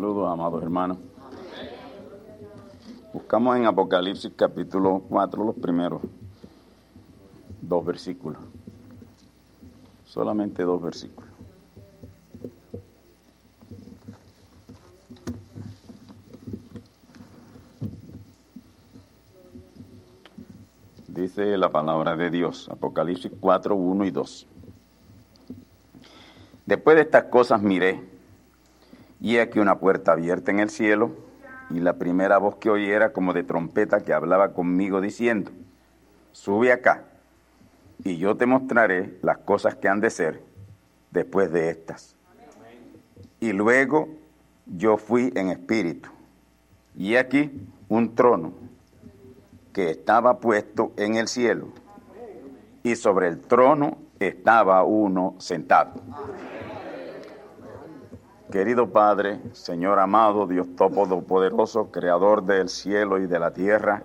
Saludos, amados hermanos. Buscamos en Apocalipsis capítulo 4 los primeros dos versículos. Solamente dos versículos. Dice la palabra de Dios, Apocalipsis 4, 1 y 2. Después de estas cosas miré, y aquí una puerta abierta en el cielo, y la primera voz que oí era como de trompeta que hablaba conmigo diciendo, sube acá, y yo te mostraré las cosas que han de ser después de estas. Y luego yo fui en espíritu, y aquí un trono que estaba puesto en el cielo, y sobre el trono estaba uno sentado. Querido Padre, Señor amado, Dios Todopoderoso, Creador del cielo y de la tierra,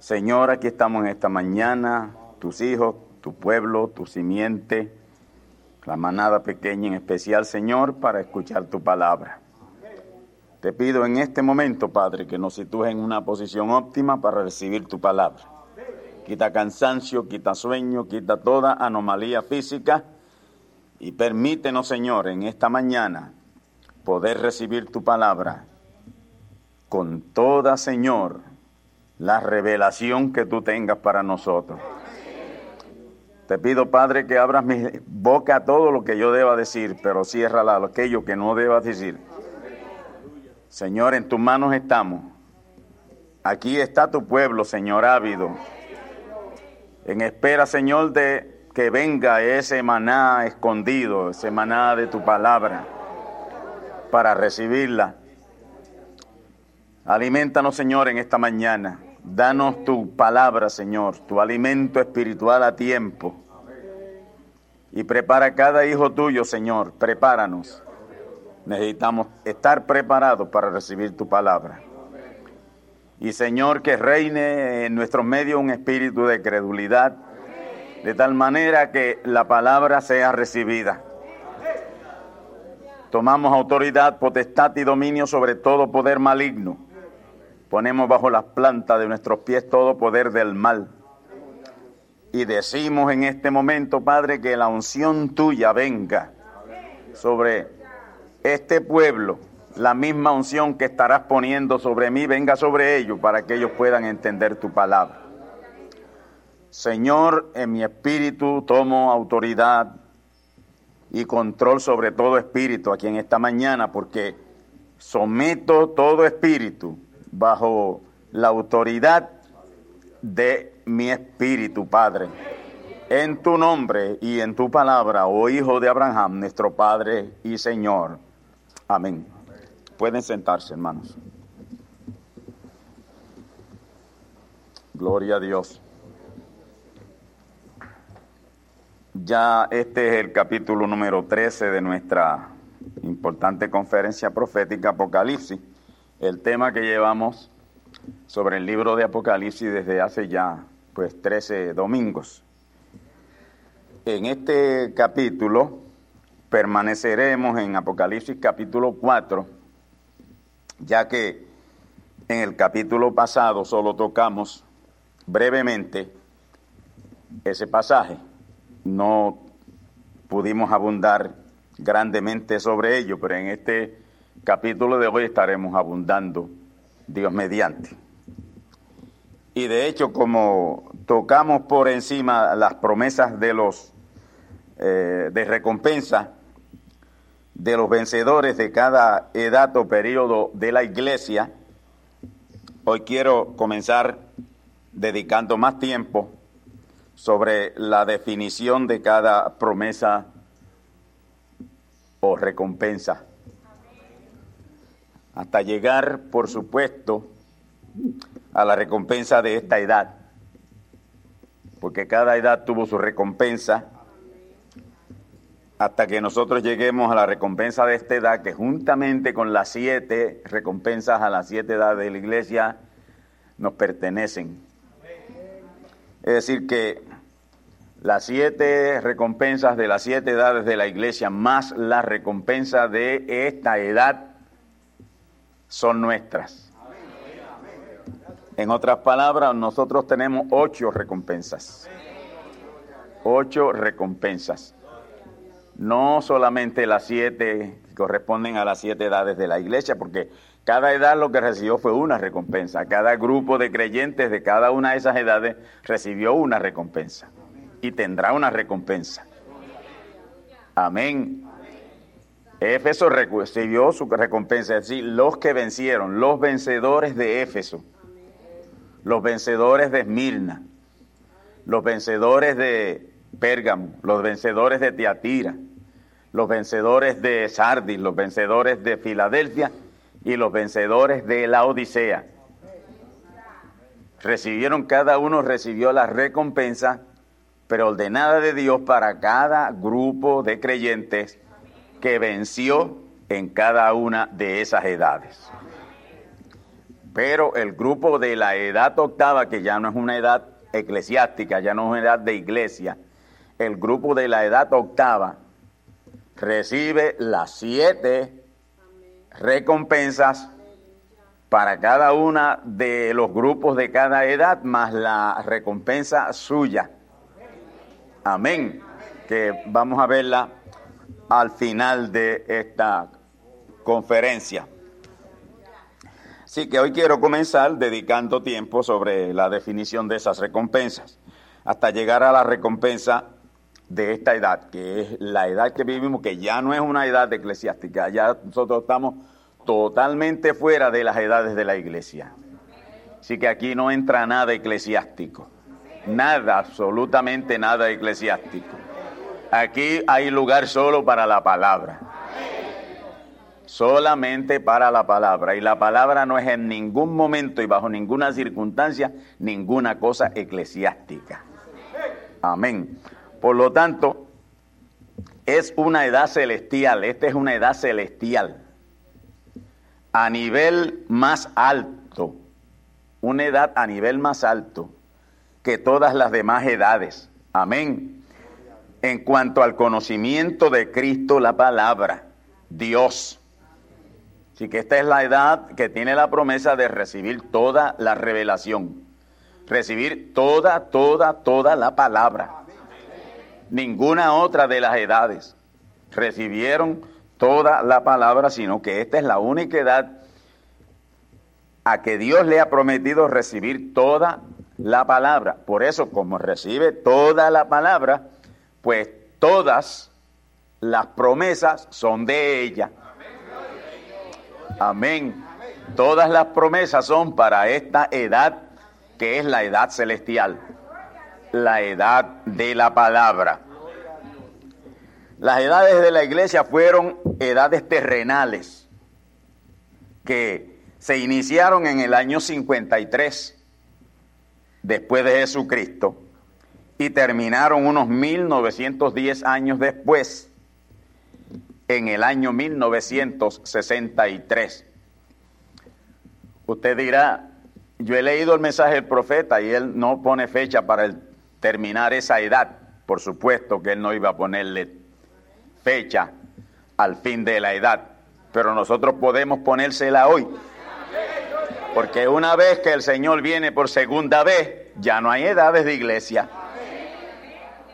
Señor, aquí estamos en esta mañana, tus hijos, tu pueblo, tu simiente, la manada pequeña en especial, Señor, para escuchar tu palabra. Te pido en este momento, Padre, que nos sitúes en una posición óptima para recibir tu palabra. Quita cansancio, quita sueño, quita toda anomalía física y permítenos, Señor, en esta mañana poder recibir tu palabra con toda, Señor, la revelación que tú tengas para nosotros. Te pido, Padre, que abras mi boca a todo lo que yo deba decir, pero ciérrala a aquello que no deba decir. Señor, en tus manos estamos. Aquí está tu pueblo, Señor, ávido. En espera, Señor, de que venga ese maná escondido, ese maná de tu palabra, para recibirla. Alimentanos, Señor, en esta mañana. Danos tu palabra, Señor, tu alimento espiritual a tiempo. Y prepara cada hijo tuyo, Señor. Prepáranos. Necesitamos estar preparados para recibir tu palabra. Y Señor, que reine en nuestro medio un espíritu de credulidad, de tal manera que la palabra sea recibida. Tomamos autoridad, potestad y dominio sobre todo poder maligno. Ponemos bajo las plantas de nuestros pies todo poder del mal. Y decimos en este momento, Padre, que la unción tuya venga sobre este pueblo, la misma unción que estarás poniendo sobre mí, venga sobre ellos para que ellos puedan entender tu palabra. Señor, en mi espíritu tomo autoridad y control sobre todo espíritu aquí en esta mañana, porque someto todo espíritu bajo la autoridad de mi espíritu, Padre. en tu nombre y en tu palabra, oh Hijo de Abraham, nuestro Padre y Señor. Amén. Pueden sentarse, hermanos. Gloria a Dios. Ya este es el capítulo número 13 de nuestra importante conferencia profética Apocalipsis. El tema que llevamos sobre el libro de Apocalipsis desde hace ya pues 13 domingos. En este capítulo permaneceremos en Apocalipsis capítulo 4, ya que en el capítulo pasado solo tocamos brevemente ese pasaje. No pudimos abundar grandemente sobre ello, pero en este capítulo de hoy estaremos abundando, Dios mediante. Y de hecho, como tocamos por encima las promesas de los eh, de recompensa de los vencedores de cada edad o periodo de la iglesia, hoy quiero comenzar dedicando más tiempo sobre la definición de cada promesa o recompensa. Hasta llegar, por supuesto, a la recompensa de esta edad, porque cada edad tuvo su recompensa, hasta que nosotros lleguemos a la recompensa de esta edad, que juntamente con las siete recompensas a las siete edades de la iglesia nos pertenecen. Es decir, que las siete recompensas de las siete edades de la iglesia, más la recompensa de esta edad, son nuestras. En otras palabras, nosotros tenemos ocho recompensas. Ocho recompensas. No solamente las siete que corresponden a las siete edades de la iglesia, porque cada edad lo que recibió fue una recompensa. Cada grupo de creyentes de cada una de esas edades recibió una recompensa y tendrá una recompensa. Amén. Éfeso recibió su recompensa, es decir, los que vencieron, los vencedores de Éfeso los vencedores de Esmirna, los vencedores de Pérgamo, los vencedores de Tiatira, los vencedores de Sardis, los vencedores de Filadelfia y los vencedores de la Odisea. Recibieron, cada uno recibió la recompensa preordenada de Dios para cada grupo de creyentes que venció en cada una de esas edades. Pero el grupo de la edad octava, que ya no es una edad eclesiástica, ya no es una edad de iglesia, el grupo de la edad octava recibe las siete recompensas para cada una de los grupos de cada edad, más la recompensa suya. Amén. Que vamos a verla al final de esta conferencia. Así que hoy quiero comenzar dedicando tiempo sobre la definición de esas recompensas, hasta llegar a la recompensa de esta edad, que es la edad que vivimos, que ya no es una edad eclesiástica, ya nosotros estamos totalmente fuera de las edades de la iglesia. Así que aquí no entra nada eclesiástico, nada, absolutamente nada eclesiástico. Aquí hay lugar solo para la palabra solamente para la palabra. Y la palabra no es en ningún momento y bajo ninguna circunstancia ninguna cosa eclesiástica. Amén. Por lo tanto, es una edad celestial, esta es una edad celestial, a nivel más alto, una edad a nivel más alto que todas las demás edades. Amén. En cuanto al conocimiento de Cristo, la palabra, Dios, Así que esta es la edad que tiene la promesa de recibir toda la revelación, recibir toda, toda, toda la palabra. Ninguna otra de las edades recibieron toda la palabra, sino que esta es la única edad a que Dios le ha prometido recibir toda la palabra. Por eso, como recibe toda la palabra, pues todas las promesas son de ella. Amén. Todas las promesas son para esta edad que es la edad celestial. la edad de la palabra. Las edades de la iglesia fueron edades terrenales que se iniciaron en el año 53 después de Jesucristo y terminaron unos 1910 años después, en el año 1963. Usted dirá, yo he leído el mensaje del profeta y él no pone fecha para terminar esa edad. Por supuesto que él no iba a ponerle fecha al fin de la edad, pero nosotros podemos ponérsela hoy. Porque una vez que el Señor viene por segunda vez, ya no hay edades de iglesia.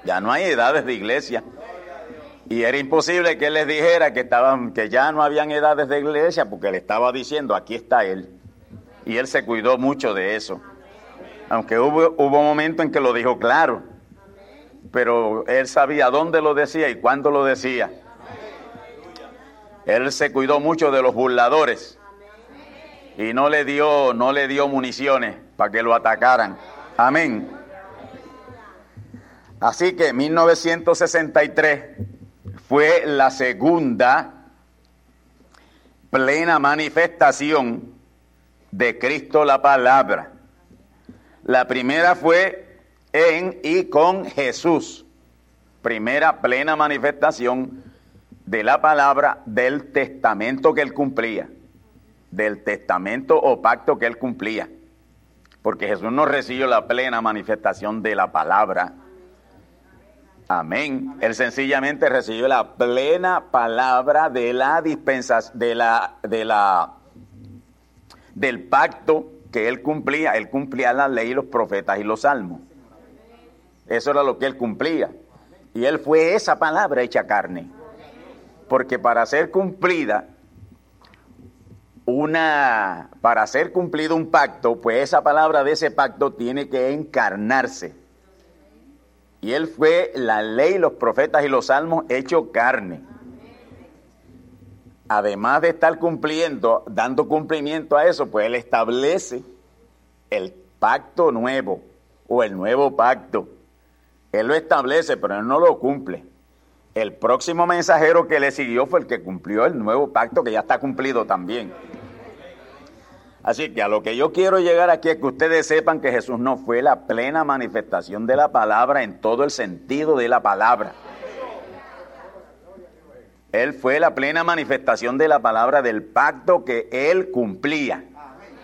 Ya no hay edades de iglesia. Y era imposible que él les dijera que estaban, que ya no habían edades de iglesia, porque le estaba diciendo, aquí está él. Y él se cuidó mucho de eso. Aunque hubo, hubo momento en que lo dijo claro. Pero él sabía dónde lo decía y cuándo lo decía. Él se cuidó mucho de los burladores y no le dio, no le dio municiones para que lo atacaran. Amén. Así que 1963 fue la segunda plena manifestación de Cristo la palabra. La primera fue en y con Jesús. Primera plena manifestación de la palabra del testamento que él cumplía del testamento o pacto que él cumplía. Porque Jesús no recibió la plena manifestación de la palabra. Amén. Él sencillamente recibió la plena palabra de la dispensación, de la, de la, del pacto que él cumplía. Él cumplía la ley, los profetas y los salmos. Eso era lo que él cumplía. Y él fue esa palabra hecha carne. Porque para ser cumplida una, para ser cumplido un pacto, pues esa palabra de ese pacto tiene que encarnarse. Y él fue la ley, los profetas y los salmos hecho carne. Además de estar cumpliendo, dando cumplimiento a eso, pues él establece el pacto nuevo o el nuevo pacto. Él lo establece, pero él no lo cumple. El próximo mensajero que le siguió fue el que cumplió el nuevo pacto que ya está cumplido también. Así que a lo que yo quiero llegar aquí es que ustedes sepan que Jesús no fue la plena manifestación de la palabra en todo el sentido de la palabra. Él fue la plena manifestación de la palabra del pacto que él cumplía.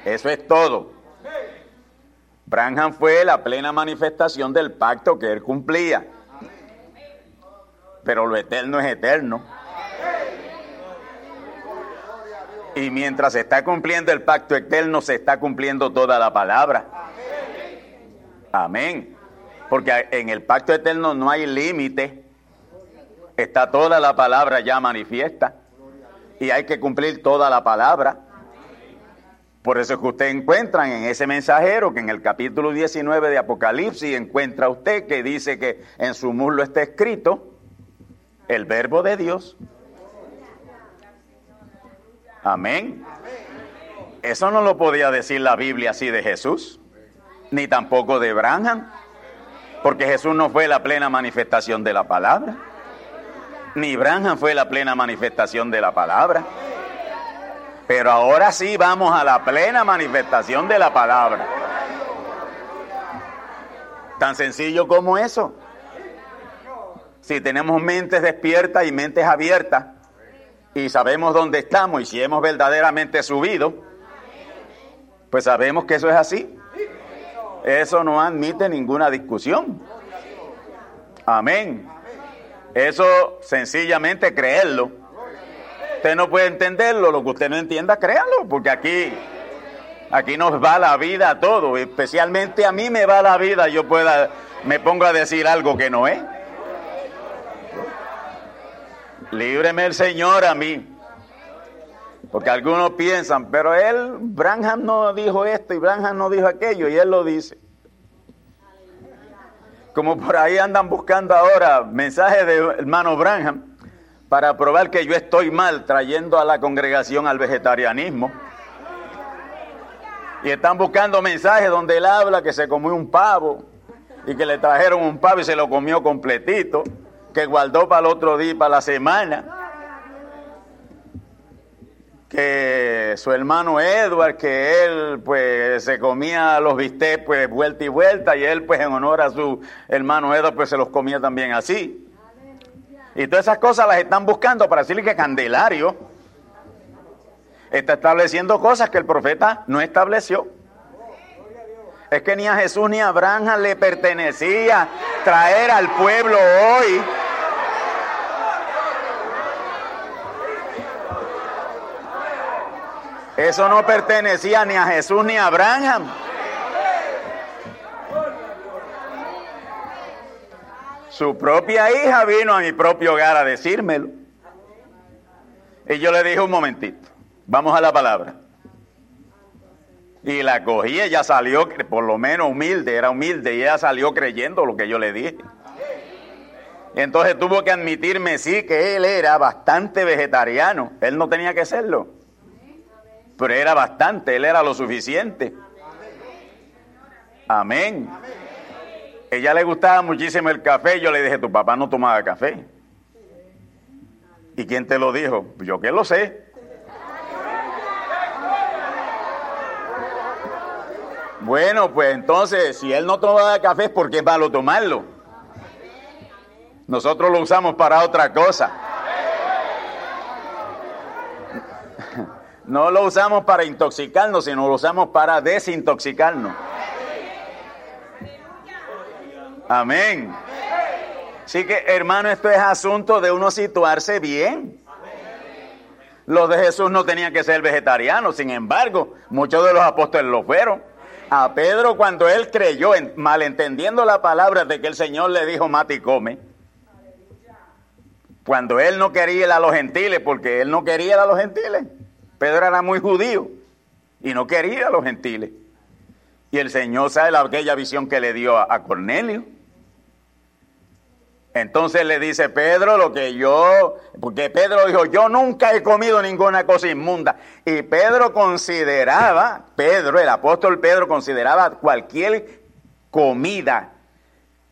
Eso es todo. Branham fue la plena manifestación del pacto que él cumplía. Pero lo eterno es eterno. Y mientras se está cumpliendo el pacto eterno, se está cumpliendo toda la palabra. Amén. Porque en el pacto eterno no hay límite. Está toda la palabra ya manifiesta. Y hay que cumplir toda la palabra. Por eso es que usted encuentra en ese mensajero que en el capítulo 19 de Apocalipsis encuentra usted que dice que en su muslo está escrito el verbo de Dios. Amén. Eso no lo podía decir la Biblia así de Jesús, ni tampoco de Branham, porque Jesús no fue la plena manifestación de la palabra, ni Branham fue la plena manifestación de la palabra. Pero ahora sí vamos a la plena manifestación de la palabra. Tan sencillo como eso. Si tenemos mentes despiertas y mentes abiertas, y sabemos dónde estamos y si hemos verdaderamente subido, pues sabemos que eso es así. Eso no admite ninguna discusión. Amén. Eso sencillamente creerlo. Usted no puede entenderlo, lo que usted no entienda, créalo, porque aquí, aquí nos va la vida a todo, especialmente a mí me va la vida, yo pueda, me pongo a decir algo que no es. Líbreme el Señor a mí. Porque algunos piensan, pero él, Branham no dijo esto y Branham no dijo aquello, y él lo dice. Como por ahí andan buscando ahora mensajes de hermano Branham para probar que yo estoy mal trayendo a la congregación al vegetarianismo. Y están buscando mensajes donde él habla que se comió un pavo y que le trajeron un pavo y se lo comió completito, que guardó para el otro día, para la semana. Que su hermano Edward, que él pues se comía los bistecs pues vuelta y vuelta y él pues en honor a su hermano Edward pues se los comía también así. Y todas esas cosas las están buscando para decirle que Candelario está estableciendo cosas que el profeta no estableció. Es que ni a Jesús ni a Abraham le pertenecía traer al pueblo hoy. Eso no pertenecía ni a Jesús ni a Abraham. Su propia hija vino a mi propio hogar a decírmelo. Y yo le dije un momentito, vamos a la palabra. Y la cogí, ella salió, por lo menos humilde, era humilde, y ella salió creyendo lo que yo le dije. Entonces tuvo que admitirme, sí, que él era bastante vegetariano. Él no tenía que serlo. Pero era bastante, él era lo suficiente. Amén. Ella le gustaba muchísimo el café. Yo le dije, tu papá no tomaba café. ¿Y quién te lo dijo? Yo que lo sé. Bueno, pues entonces, si él no tomaba café, ¿por qué es malo tomarlo? Nosotros lo usamos para otra cosa. No lo usamos para intoxicarnos, sino lo usamos para desintoxicarnos. Amén. Así que, hermano, esto es asunto de uno situarse bien. Los de Jesús no tenían que ser vegetarianos, sin embargo, muchos de los apóstoles lo fueron. A Pedro cuando él creyó, malentendiendo la palabra de que el Señor le dijo, mate y come, cuando él no quería ir a los gentiles, porque él no quería ir a los gentiles, Pedro era muy judío y no quería a los gentiles. Y el Señor sabe aquella visión que le dio a Cornelio. Entonces le dice Pedro lo que yo, porque Pedro dijo, yo nunca he comido ninguna cosa inmunda. Y Pedro consideraba, Pedro, el apóstol Pedro consideraba cualquier comida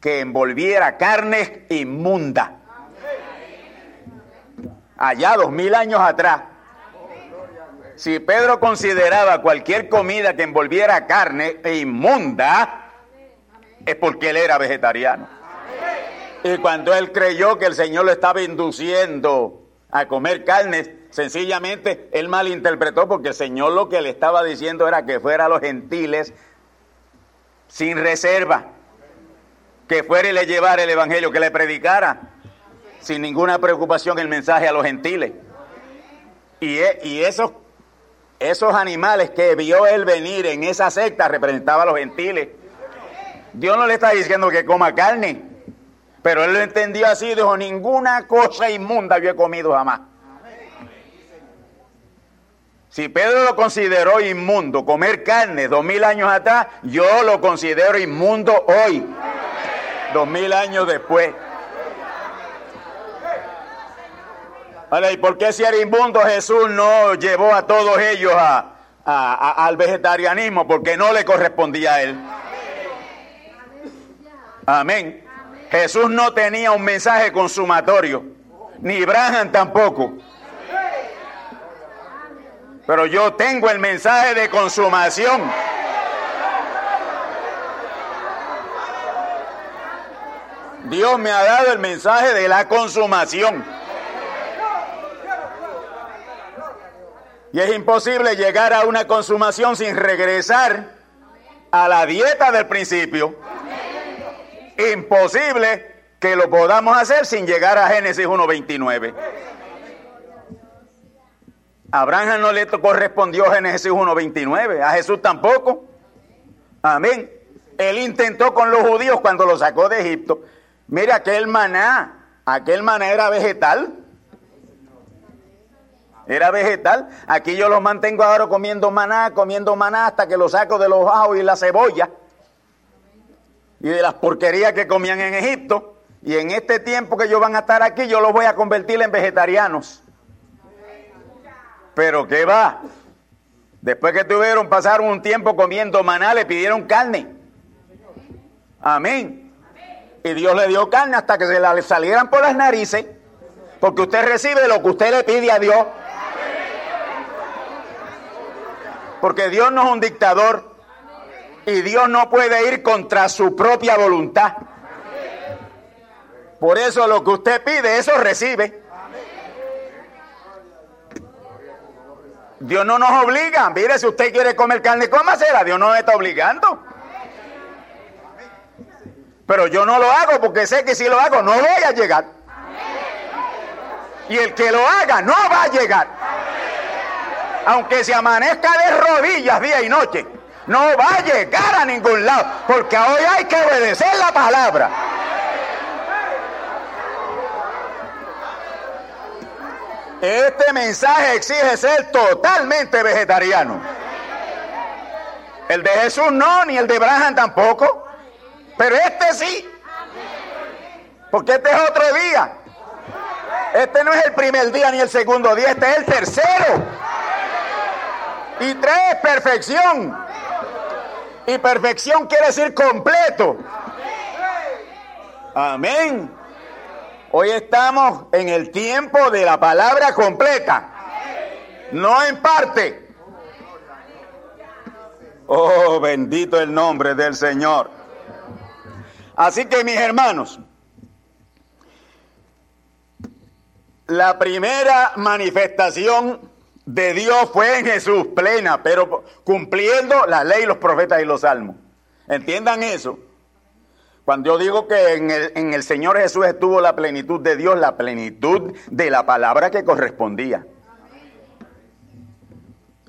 que envolviera carne inmunda. Allá dos mil años atrás. Si Pedro consideraba cualquier comida que envolviera carne inmunda, es porque él era vegetariano. Y cuando él creyó que el Señor lo estaba induciendo a comer carnes, sencillamente él malinterpretó porque el Señor lo que le estaba diciendo era que fuera a los gentiles sin reserva, que fuera y le llevara el Evangelio, que le predicara sin ninguna preocupación el mensaje a los gentiles. Y, e, y esos, esos animales que vio él venir en esa secta representaban a los gentiles. Dios no le está diciendo que coma carne. Pero él lo entendió así dijo, ninguna cosa inmunda yo he comido jamás. Si Pedro lo consideró inmundo comer carne dos mil años atrás, yo lo considero inmundo hoy, dos mil años después. ¿y por qué si era inmundo Jesús no llevó a todos ellos al vegetarianismo? Porque no le correspondía a él. Amén. Jesús no tenía un mensaje consumatorio, ni Branham tampoco. Pero yo tengo el mensaje de consumación. Dios me ha dado el mensaje de la consumación. Y es imposible llegar a una consumación sin regresar a la dieta del principio imposible que lo podamos hacer sin llegar a Génesis 1.29. A Abraham no le correspondió Génesis 1.29, a Jesús tampoco. Amén. Él intentó con los judíos cuando lo sacó de Egipto. Mira, aquel maná, aquel maná era vegetal. Era vegetal. Aquí yo los mantengo ahora comiendo maná, comiendo maná hasta que lo saco de los bajos y la cebolla y de las porquerías que comían en Egipto. Y en este tiempo que ellos van a estar aquí, yo los voy a convertir en vegetarianos. Pero ¿qué va? Después que tuvieron, pasaron un tiempo comiendo maná, le pidieron carne. Amén. Y Dios le dio carne hasta que se le salieran por las narices. Porque usted recibe lo que usted le pide a Dios. Porque Dios no es un dictador. Y Dios no puede ir contra su propia voluntad. Por eso lo que usted pide, eso recibe. Dios no nos obliga. Mire, si usted quiere comer carne, cómasela. Dios no está obligando. Pero yo no lo hago porque sé que si lo hago no voy a llegar. Y el que lo haga no va a llegar. Aunque se amanezca de rodillas día y noche, no va a llegar a ningún lado. Porque hoy hay que obedecer la palabra. Este mensaje exige ser totalmente vegetariano. El de Jesús no, ni el de Abraham tampoco. Pero este sí. Porque este es otro día. Este no es el primer día ni el segundo día, este es el tercero. Y tres, perfección. Y perfección quiere decir completo. Amén. Hoy estamos en el tiempo de la palabra completa, no en parte. Oh, bendito el nombre del Señor. Así que mis hermanos, la primera manifestación de Dios fue en Jesús, plena, pero cumpliendo la ley, los profetas y los salmos. Entiendan eso. Cuando yo digo que en el, en el Señor Jesús estuvo la plenitud de Dios, la plenitud de la palabra que correspondía.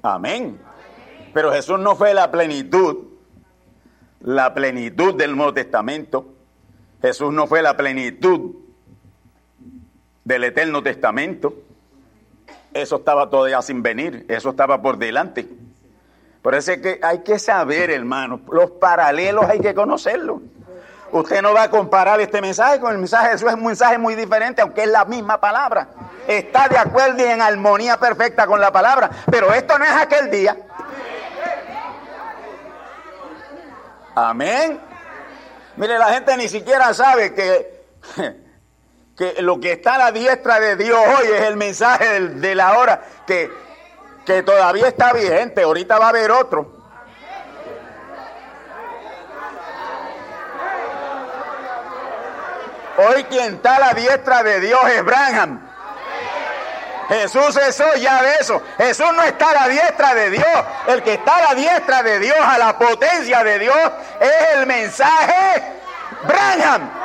Amén. Pero Jesús no fue la plenitud, la plenitud del Nuevo Testamento. Jesús no fue la plenitud del Eterno Testamento. Eso estaba todavía sin venir, eso estaba por delante. Por eso es que hay que saber, hermanos, los paralelos hay que conocerlos. Usted no va a comparar este mensaje con el mensaje de Jesús, es un mensaje muy diferente, aunque es la misma palabra. Está de acuerdo y en armonía perfecta con la palabra, pero esto no es aquel día. Amén. Mire, la gente ni siquiera sabe que, que lo que está a la diestra de Dios hoy es el mensaje de, la hora que, que todavía está vigente. Ahorita va a haber otro. Hoy quien está a la diestra de Dios es Branham. Jesús es hoy ya de eso. Jesús no está a la diestra de Dios. El que está a la diestra de Dios, a la potencia de Dios, es el mensaje Branham.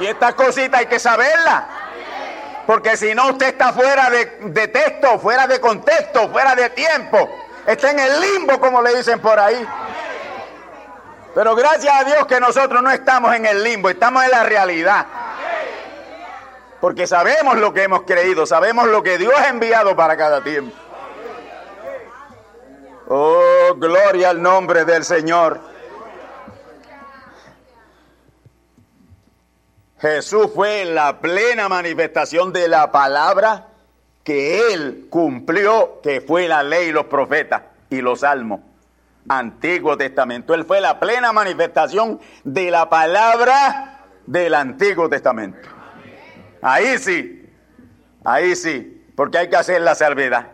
Y esta cosita hay que saberla. Porque si no, usted está fuera de, de, texto, fuera de contexto, fuera de tiempo. Está en el limbo, como le dicen por ahí. Pero gracias a Dios que nosotros no estamos en el limbo, estamos en la realidad. Porque sabemos lo que hemos creído, sabemos lo que Dios ha enviado para cada tiempo. Oh, gloria al nombre del Señor. Jesús fue la plena manifestación de la palabra que Él cumplió, que fue la ley los profetas y los salmos. Antiguo Testamento. Él fue la plena manifestación de la palabra del Antiguo Testamento. Ahí sí, ahí sí, porque hay que hacer la salvedad.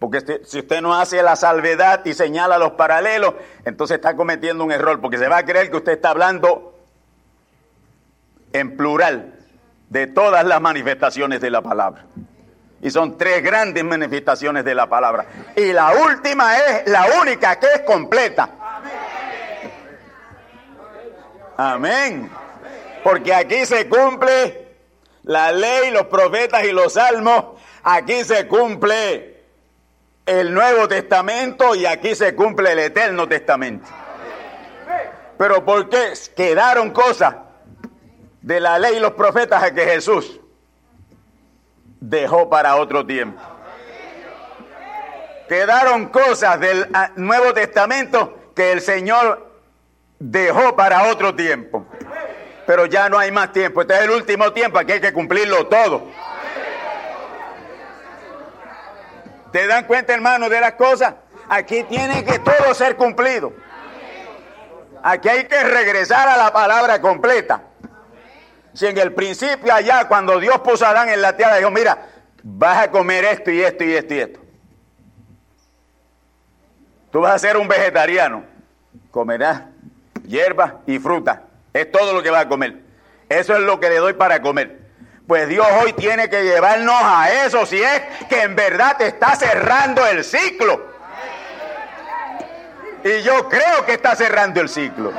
Porque si usted no hace la salvedad y señala los paralelos, entonces está cometiendo un error, porque se va a creer que usted está hablando en plural de todas las manifestaciones de la palabra. Y son tres grandes manifestaciones de la palabra. Y la última es la única que es completa. Amén. Porque aquí se cumple la ley, los profetas y los salmos. Aquí se cumple el Nuevo Testamento y aquí se cumple el Eterno Testamento. Pero ¿por qué quedaron cosas de la ley y los profetas que Jesús dejó para otro tiempo. Quedaron cosas del ah, Nuevo Testamento que el Señor dejó para otro tiempo. Pero ya no hay más tiempo. Este es el último tiempo, aquí hay que cumplirlo todo. ¿Te dan cuenta, hermano, de las cosas? Aquí tiene que todo ser cumplido. Aquí hay que regresar a la palabra completa. Si en el principio allá, cuando Dios puso a Adán en la tierra, dijo, mira, vas a comer esto y esto y esto y esto. Tú vas a ser un vegetariano. Comerás hierba y fruta. Es todo lo que vas a comer. Eso es lo que le doy para comer. Pues Dios hoy tiene que llevarnos a eso si es que en verdad te está cerrando el ciclo. Y yo creo que está cerrando el ciclo.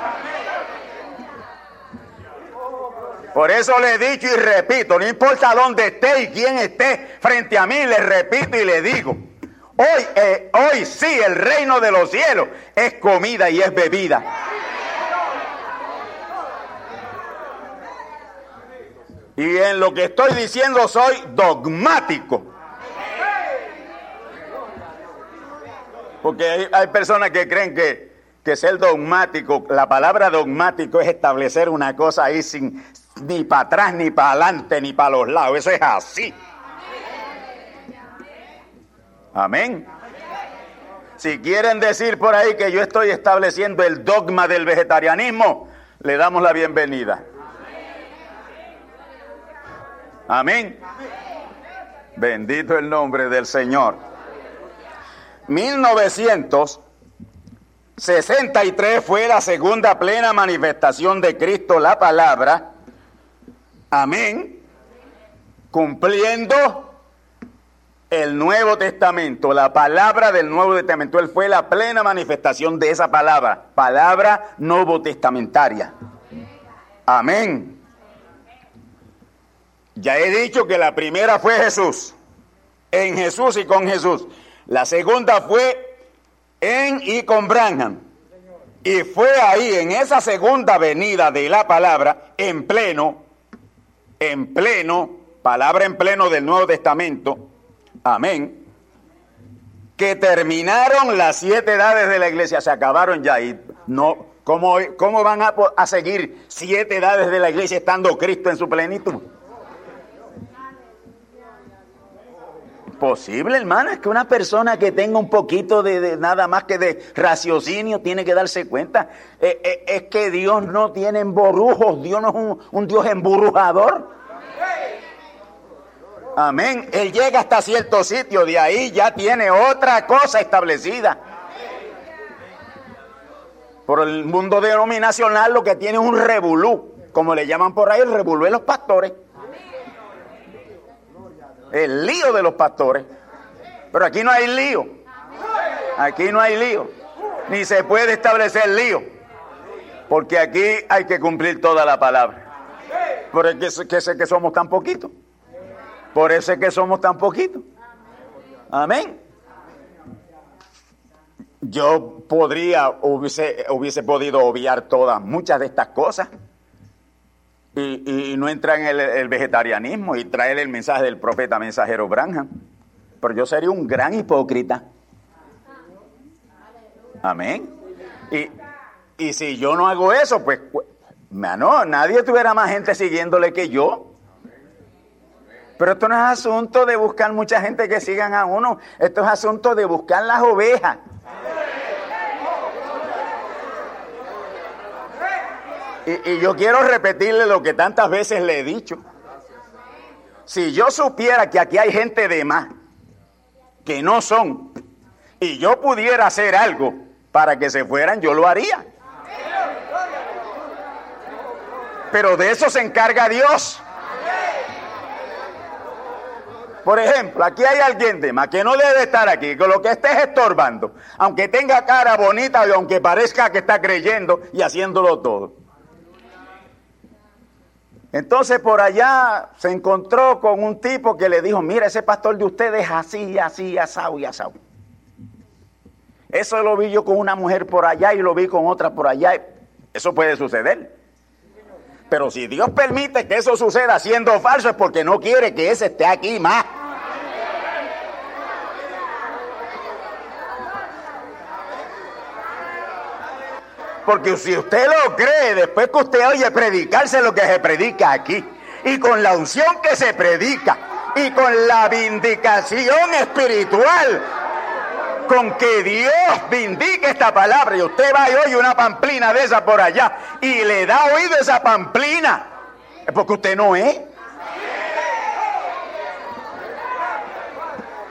Por eso le he dicho y repito, no importa dónde esté y quién esté frente a mí, le repito y le digo, hoy, eh, hoy sí el reino de los cielos es comida y es bebida. Y en lo que estoy diciendo soy dogmático. Porque hay, personas que creen que, que ser dogmático, la palabra dogmático es establecer una cosa ahí sin ni para atrás, ni para adelante, ni para los lados. Eso es así. Amén. Si quieren decir por ahí que yo estoy estableciendo el dogma del vegetarianismo, le damos la bienvenida. Amén. Bendito el nombre del Señor. 1963 fue la segunda plena manifestación de Cristo, la palabra. Amén. Cumpliendo el Nuevo Testamento, la palabra del Nuevo Testamento. Él fue la plena manifestación de esa palabra, palabra nuevo testamentaria. Amén. Ya he dicho que la primera fue Jesús, en Jesús y con Jesús. La segunda fue en y con Branham. Y fue ahí, en esa segunda venida de la palabra, en pleno, en pleno, palabra en pleno del Nuevo Testamento, amén, que terminaron las siete edades de la iglesia, se acabaron ya y no, ¿cómo, cómo van a, a seguir siete edades de la iglesia estando Cristo en su plenitud? Posible, hermana, es que una persona que tenga un poquito de, nada más que de raciocinio tiene que darse cuenta. Eh, eh, es que Dios no tiene emborrujos, Dios no es un, Dios emburujador. Amén. Él llega hasta cierto sitio, de ahí ya tiene otra cosa establecida. Por el mundo denominacional lo que tiene es un revolú, como le llaman por ahí, el revolú de los pastores el lío de los pastores. Pero aquí no hay lío. Aquí no hay lío. Ni se puede establecer lío. Porque aquí hay que cumplir toda la palabra. Por eso es que, somos tan poquitos. Por eso es que somos tan poquitos. Amén. Yo podría, hubiese, hubiese podido obviar todas, muchas de estas cosas y, no entra en el, vegetarianismo y traer el mensaje del profeta mensajero Branham. Pero yo sería un gran hipócrita. Amén. Y, y si yo no hago eso, pues, no, nadie tuviera más gente siguiéndole que yo. Pero esto no es asunto de buscar mucha gente que sigan a uno. Esto es asunto de buscar las ovejas. Y, yo quiero repetirle lo que tantas veces le he dicho. Si yo supiera que aquí hay gente de más, que no son, y yo pudiera hacer algo para que se fueran, yo lo haría. Pero de eso se encarga Dios. Por ejemplo, aquí hay alguien de más que no debe estar aquí, con lo que estés estorbando, aunque tenga cara bonita y aunque parezca que está creyendo y haciéndolo todo. Entonces por allá se encontró con un tipo que le dijo, mira, ese pastor de ustedes es así, así, asado y asado. Eso lo vi yo con una mujer por allá y lo vi con otra por allá. Eso puede suceder. Pero si Dios permite que eso suceda siendo falso es porque no quiere que ese esté aquí más. Porque si usted lo cree, después que usted oye predicarse lo que se predica aquí, y con la unción que se predica, y con la vindicación espiritual, con que Dios vindique esta palabra y usted va y oye una pamplina de esa por allá y le da oído esa pamplina, es porque usted no es.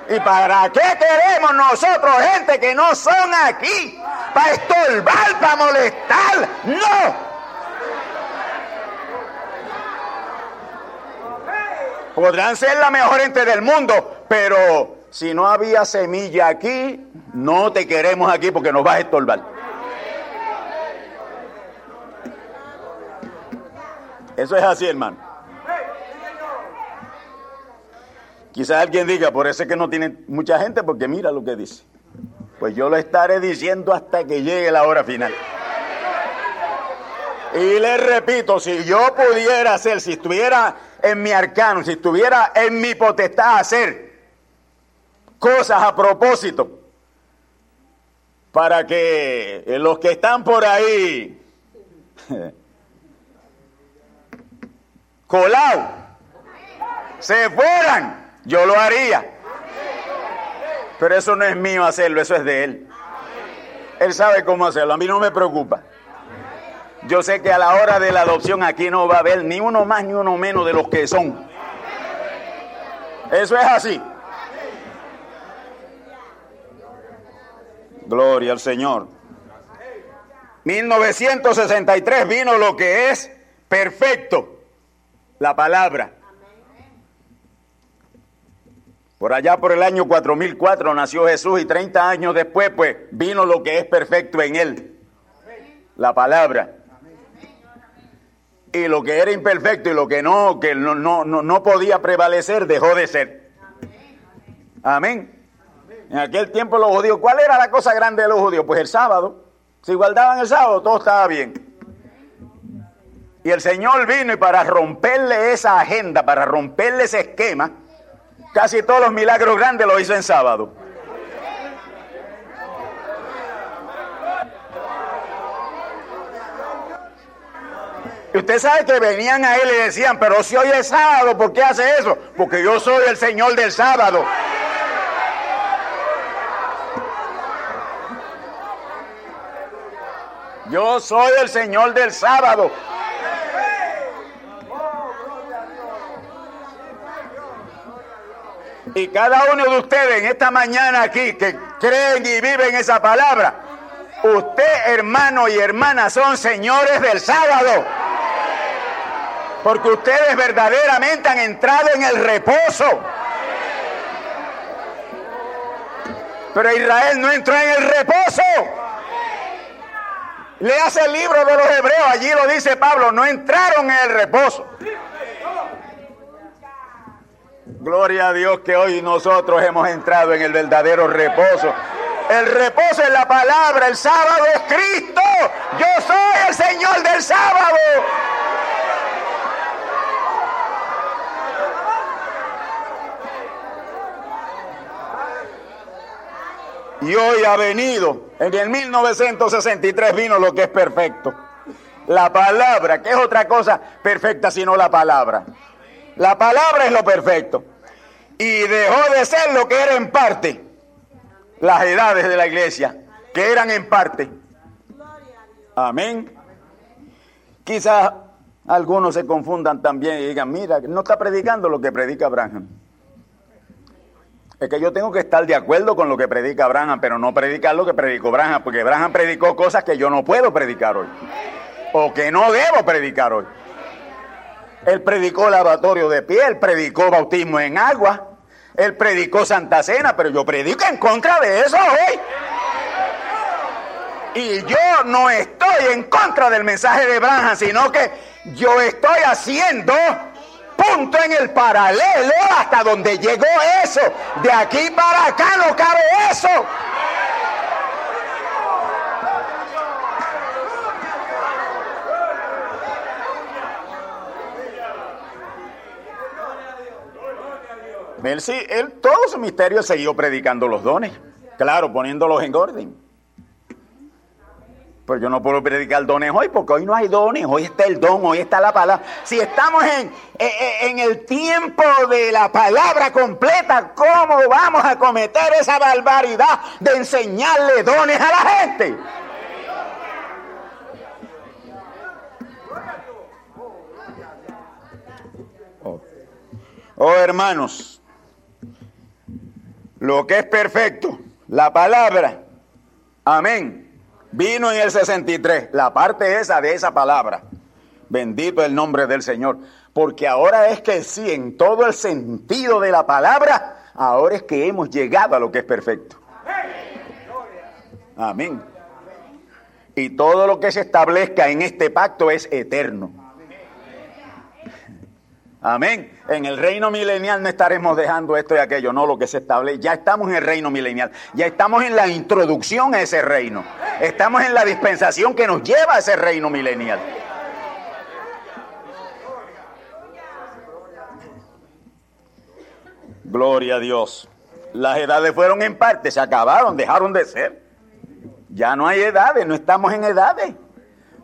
¿Y para qué queremos nosotros gente que no son aquí? ¿Para estorbar, para molestar? No. Podrán ser la mejor gente del mundo, pero si no había semilla aquí, no te queremos aquí porque nos vas a estorbar. Eso es así, hermano. Quizás alguien diga, por eso es que no tiene mucha gente, porque mira lo que dice. Pues yo lo estaré diciendo hasta que llegue la hora final. Y le repito, si yo pudiera hacer, si estuviera en mi arcano, si estuviera en mi potestad hacer cosas a propósito, para que los que están por ahí colados se fueran, yo lo haría. Pero eso no es mío hacerlo, eso es de Él. Él sabe cómo hacerlo, a mí no me preocupa. Yo sé que a la hora de la adopción aquí no va a haber ni uno más ni uno menos de los que son. Eso es así. Gloria al Señor. 1963 vino lo que es perfecto, la palabra. Por allá por el año 4004 nació Jesús y 30 años después pues vino lo que es perfecto en él, la palabra. Y lo que era imperfecto y lo que no, que no, no, no podía prevalecer dejó de ser. Amén. En aquel tiempo los judíos, ¿cuál era la cosa grande de los judíos? Pues el sábado. Si guardaban el sábado, todo estaba bien. Y el Señor vino y para romperle esa agenda, para romperle ese esquema, casi todos los milagros grandes lo hizo en sábado. Y usted sabe que venían a él y decían, pero si hoy es sábado, ¿por qué hace eso? Porque yo soy el Señor del sábado. Yo soy el Señor del sábado. Y cada uno de ustedes en esta mañana aquí que creen y viven esa palabra, usted hermano y hermana son señores del sábado. Porque ustedes verdaderamente han entrado en el reposo. Pero Israel no entró en el reposo. Le hace el libro de los hebreos, allí lo dice Pablo, no entraron en el reposo. Gloria a Dios que hoy nosotros hemos entrado en el verdadero reposo. El reposo es la palabra, el sábado es Cristo. Yo soy el Señor del sábado. Y hoy ha venido, en el 1963 vino lo que es perfecto. La palabra, que es otra cosa perfecta sino la palabra. La palabra es lo perfecto. Y dejó de ser lo que era en parte. Las edades de la iglesia, que eran en parte. Amén. Quizás algunos se confundan también y digan, mira, no está predicando lo que predica Abraham. Es que yo tengo que estar de acuerdo con lo que predica Abraham, pero no predicar lo que predicó Abraham, porque Abraham predicó cosas que yo no puedo predicar hoy, o que no debo predicar hoy. Él predicó lavatorio de piel, predicó bautismo en agua, él predicó Santa Cena, pero yo predico en contra de eso hoy. Y yo no estoy en contra del mensaje de Abraham, sino que yo estoy haciendo punto en el paralelo hasta donde llegó eso. De aquí para acá no cabe eso. Él sí, él todo su misterio siguió predicando los dones. Claro, poniéndolos en orden. Pero yo no puedo predicar dones hoy porque hoy no hay dones, hoy está el don, hoy está la palabra. Si estamos en, en, el tiempo de la palabra completa, ¿cómo vamos a cometer esa barbaridad de enseñarle dones a la gente? Oh, oh hermanos, lo que es perfecto, la palabra, amén Vino en el 63, la parte esa de esa palabra. Bendito el nombre del Señor. Porque ahora es que sí, en todo el sentido de la palabra, ahora es que hemos llegado a lo que es perfecto. Amén. Y todo lo que se establezca en este pacto es eterno. Amén. En el reino milenial no estaremos dejando esto y aquello, no lo que se establece. Ya estamos en el reino milenial. Ya estamos en la introducción a ese reino. Estamos en la dispensación que nos lleva a ese reino milenial. Gloria a Dios. Las edades fueron en parte, se acabaron, dejaron de ser. Ya no hay edades, no estamos en edades.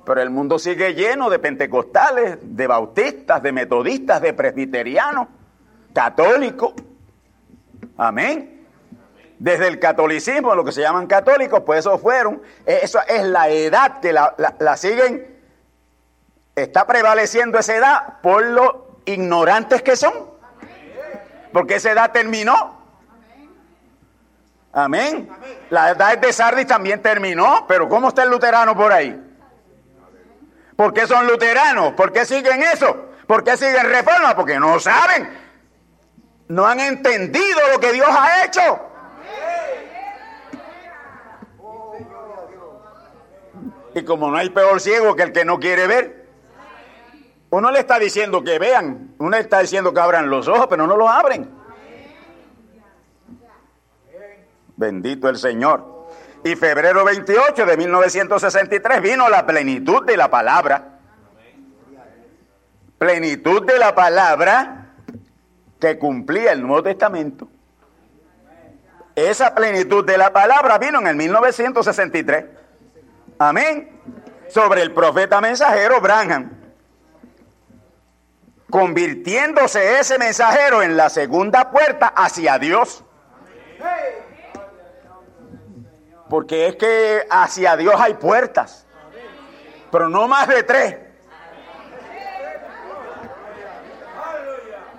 Pero el mundo sigue lleno de pentecostales, de bautistas, de metodistas, de presbiterianos, católicos. Amén. Desde el catolicismo, lo que se llaman católicos, pues eso fueron, eso es la edad que la, la siguen, está prevaleciendo esa edad por lo ignorantes que son. Porque esa edad terminó. Amén. La edad de Sardis también terminó, pero ¿cómo está el luterano por ahí? ¿Por qué son luteranos? ¿Por qué siguen eso? ¿Por qué siguen reforma? Porque no saben. No han entendido lo que Dios ha hecho. Y como no hay peor ciego que el que no quiere ver, uno le está diciendo que vean, uno le está diciendo que abran los ojos, pero no los abren. Bendito el Señor. Y febrero 28 de 1963 vino la plenitud de la palabra. Plenitud de la palabra que cumplía el Nuevo Testamento. Esa plenitud de la palabra vino en el 1963. Amén. Sobre el profeta mensajero Branham. Convirtiéndose ese mensajero en la segunda puerta hacia Dios. Porque es que hacia Dios hay puertas, pero no más de tres.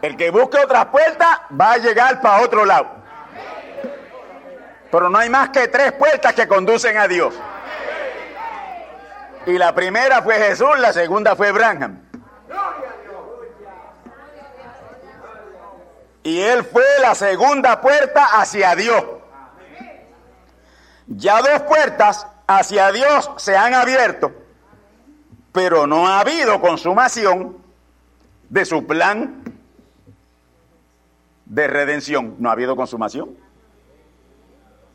El que busque otras puertas va a llegar para otro lado. Pero no hay más que tres puertas que conducen a Dios. Y la primera fue Jesús, la segunda fue Branham. Y él fue la segunda puerta hacia Dios. Ya dos puertas hacia Dios se han abierto, pero no ha habido consumación de su plan de redención. No ha habido consumación.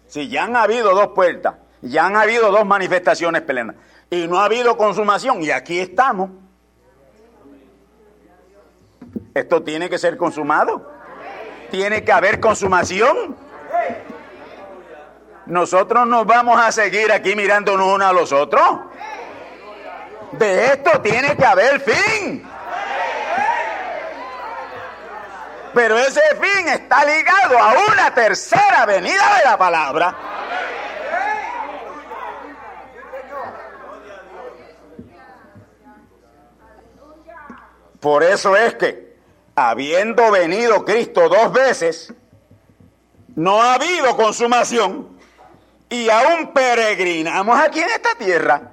Si ya han habido dos puertas, ya han habido dos manifestaciones plenas y no ha habido consumación y aquí estamos. Esto tiene que ser consumado. Tiene que haber consumación. Nosotros nos vamos a seguir aquí mirándonos uno a los otros. De esto tiene que haber fin. Pero ese fin está ligado a una tercera venida de la palabra. Por eso es que, habiendo venido Cristo dos veces, no ha habido consumación y aún peregrinamos aquí en esta tierra.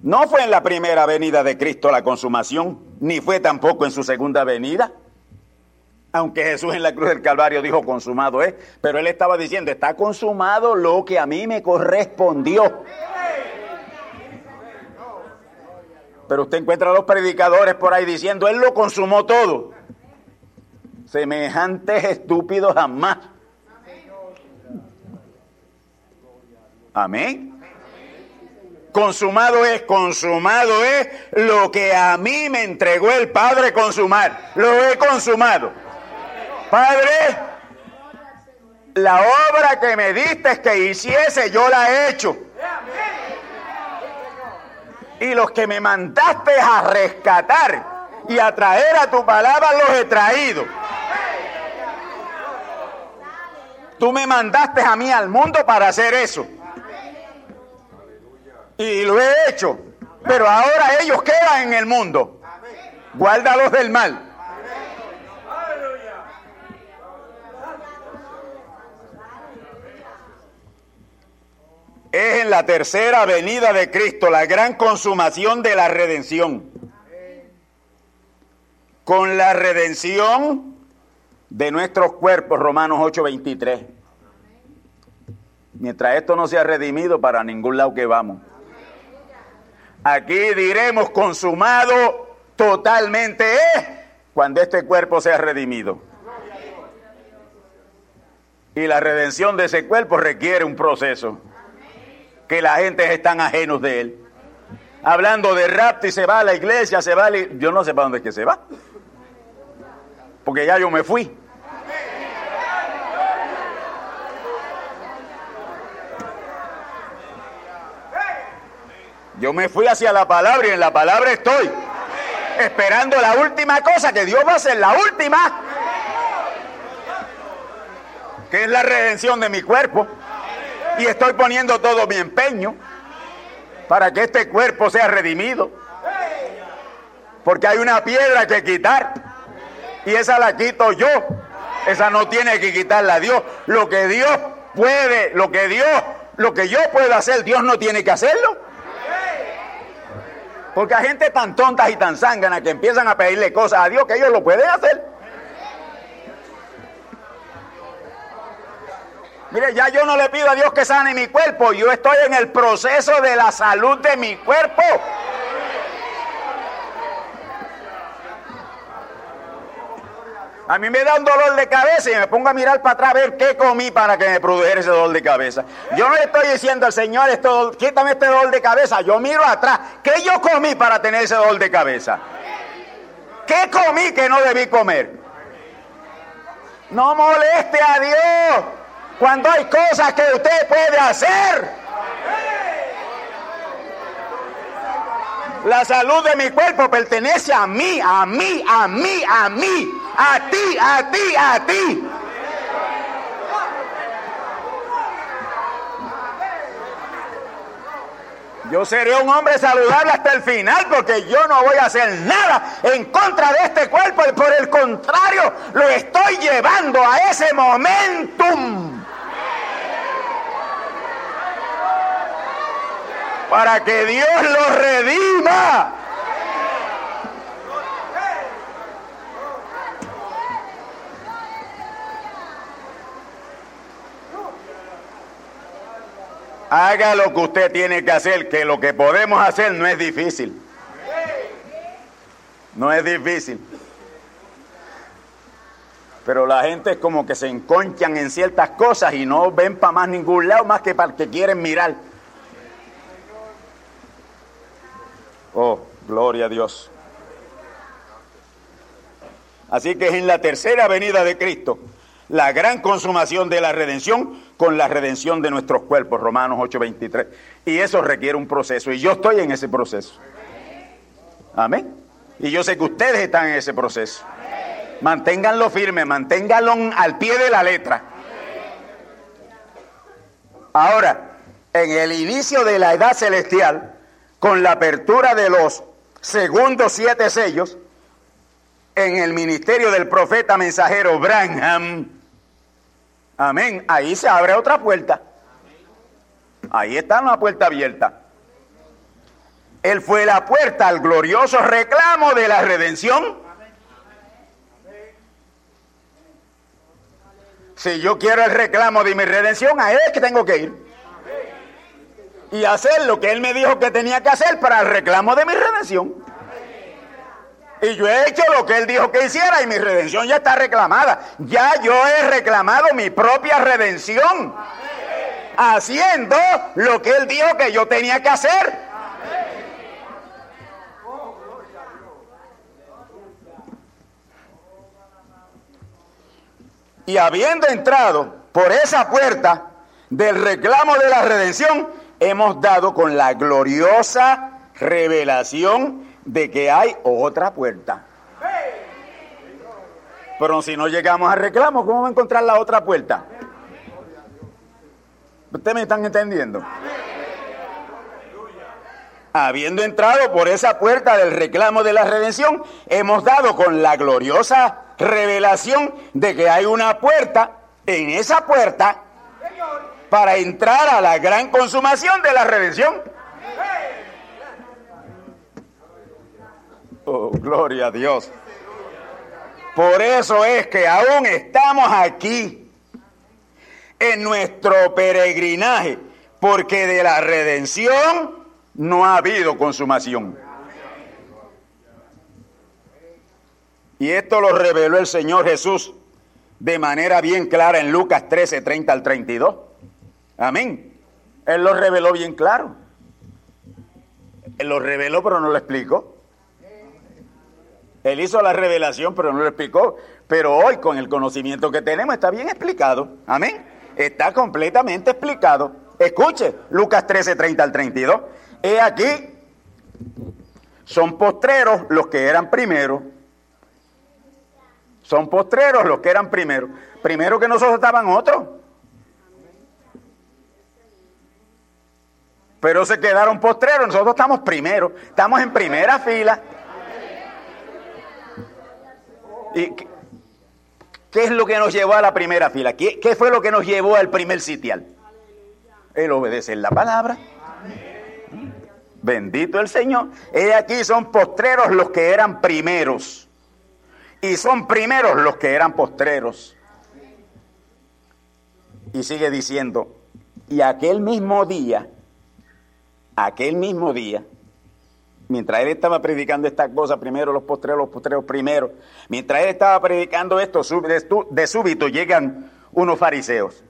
No fue en la primera venida de Cristo la consumación, ni fue tampoco en su segunda venida. Aunque Jesús en la cruz del Calvario dijo consumado es, pero él estaba diciendo, está consumado lo que a mí me correspondió. Pero usted encuentra a los predicadores por ahí diciendo, él lo consumó todo. Semejantes estúpidos jamás. Amén. Consumado es, consumado es lo que a mí me entregó el Padre consumar. Lo he consumado. Padre, La obra que me diste que hiciese, yo la he hecho. Y los que me mandaste a rescatar y a traer a tu palabra, los he traído. Tú me mandaste a mí al mundo para hacer eso. Y lo he hecho. Pero ahora ellos quedan en el mundo. Guárdalos del mal. Es en la tercera venida de Cristo la gran consumación de la redención. Con la redención de nuestros cuerpos, Romanos 8:23. Mientras esto no sea redimido, para ningún lado que vamos. Aquí diremos consumado totalmente es cuando este cuerpo sea redimido. Y la redención de ese cuerpo requiere un proceso. Que la gente están ajenos de él. Hablando de rapto y se va a la iglesia, se va a la... Yo no sé para dónde es que se va. Porque ya yo me fui. Yo me fui hacia la palabra y en la palabra estoy. Esperando la última cosa que Dios va a hacer, la última. Que es la redención de mi cuerpo. Y estoy poniendo todo mi empeño para que este cuerpo sea redimido. Porque hay una piedra que quitar. Y esa la quito yo. Esa no tiene que quitarla Dios. Lo que Dios puede, lo que Dios, lo que yo puedo hacer, Dios no tiene que hacerlo. Porque hay gente tan tonta y tan zángana que empiezan a pedirle cosas a Dios que ellos lo pueden hacer. Mire, ya yo no le pido a Dios que sane mi cuerpo, yo estoy en el proceso de la salud de mi cuerpo. A mí me da un dolor de cabeza y me pongo a mirar para atrás a ver qué comí para que me produjera ese dolor de cabeza. Yo no le estoy diciendo al Señor, esto, quítame este dolor de cabeza. Yo miro atrás. ¿Qué yo comí para tener ese dolor de cabeza? ¿Qué comí que no debí comer? No moleste a Dios cuando hay cosas que usted puede hacer. La salud de mi cuerpo pertenece a mí, a mí, a mí, a mí, a ti, a ti, a ti. Yo seré un hombre saludable hasta el final porque yo no voy a hacer nada en contra de este cuerpo por el contrario lo estoy llevando a ese momentum. Para que Dios lo redima. Haga lo que usted tiene que hacer, que lo que podemos hacer no es difícil. No es difícil. Pero la gente es como que se enconchan en ciertas cosas y no ven para más ningún lado más que para el que quieren mirar. Oh, gloria a Dios. Así que es en la tercera venida de Cristo la gran consumación de la redención con la redención de nuestros cuerpos, Romanos 8:23. Y eso requiere un proceso, y yo estoy en ese proceso. Amén. Y yo sé que ustedes están en ese proceso. Manténganlo firme, manténganlo al pie de la letra. Ahora, en el inicio de la edad celestial, con la apertura de los segundos siete sellos, en el ministerio del profeta mensajero Branham, Amén. Ahí se abre otra puerta. Ahí está una puerta abierta. Él fue la puerta al glorioso reclamo de la redención. Si yo quiero el reclamo de mi redención, a él es que tengo que ir. Y hacer lo que él me dijo que tenía que hacer para el reclamo de mi redención. Y yo he hecho lo que él dijo que hiciera y mi redención ya está reclamada. Ya yo he reclamado mi propia redención. Haciendo lo que él dijo que yo tenía que hacer. Y habiendo entrado por esa puerta del reclamo de la redención, hemos dado con la gloriosa revelación de que hay otra puerta. Pero si no llegamos al reclamo, ¿cómo va a encontrar la otra puerta? ¿Ustedes me están entendiendo? Habiendo entrado por esa puerta del reclamo de la redención, hemos dado con la gloriosa revelación de que hay una puerta, en esa puerta, para entrar a la gran consumación de la redención. Oh, gloria a Dios. Por eso es que aún estamos aquí en nuestro peregrinaje, porque de la redención no ha habido consumación. Y esto lo reveló el Señor Jesús de manera bien clara en Lucas 13, 30 al 32. Amén. Él lo reveló bien claro. Él lo reveló, pero no lo explicó. Él hizo la revelación, pero no lo explicó. Pero hoy, con el conocimiento que tenemos, está bien explicado. Amén. Está completamente explicado. Escuche, Lucas 13, 30 al 32. He aquí, son postreros los que eran primeros. Son postreros los que eran primeros. Primero que nosotros estaban otros. Pero se quedaron postreros, nosotros estamos primero, estamos en primera fila. ¿Y qué, es lo que nos llevó a la primera fila? ¿Qué, ¿Qué, fue lo que nos llevó al primer sitial? El obedecer la palabra. Bendito el Señor. He aquí son postreros los que eran primeros. Y son primeros los que eran postreros. Y sigue diciendo, y aquel mismo día aquel mismo día, mientras él estaba predicando estas cosas, primero los postreros, los postreros primero, mientras él estaba predicando esto, de súbito llegan unos fariseos.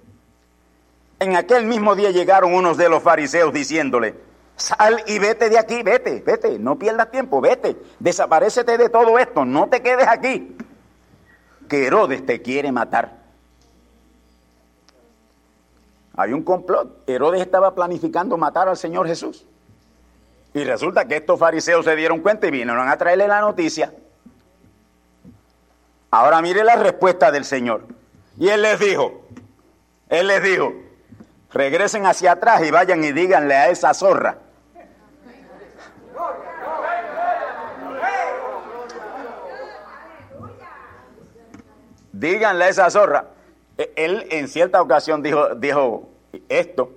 En aquel mismo día llegaron unos de los fariseos diciéndole, sal y vete de aquí, vete, vete, no pierdas tiempo, vete, desaparecete de todo esto, no te quedes aquí, que Herodes te quiere matar. Hay un complot. Herodes estaba planificando matar al Señor Jesús. Y resulta que estos fariseos se dieron cuenta y vinieron a traerle la noticia. Ahora mire la respuesta del Señor. Y Él les dijo, Él les dijo, regresen hacia atrás y vayan y díganle a esa zorra. Díganle a esa zorra e, él en cierta ocasión dijo, dijo esto,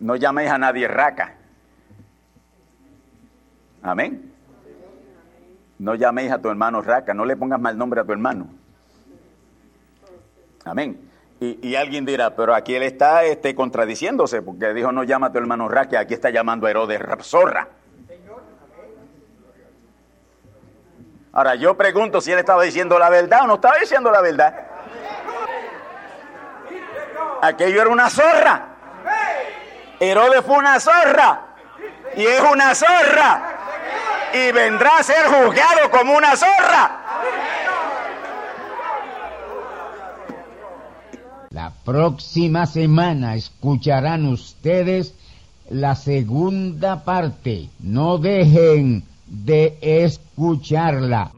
no llaméis a nadie raca. Amén. No llaméis a tu hermano raca, no le pongas mal nombre a tu hermano. Amén. Y, alguien dirá, pero aquí él está este, contradiciéndose, porque dijo no llama a tu hermano raca, aquí está llamando a Herodes zorra. Ahora yo pregunto si él estaba diciendo la verdad o no estaba diciendo la verdad. Aquello era una zorra. Herodes fue una zorra. Y es una zorra. Y vendrá a ser juzgado como una zorra. La próxima semana escucharán ustedes la segunda parte. No dejen de escucharla.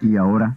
Y ahora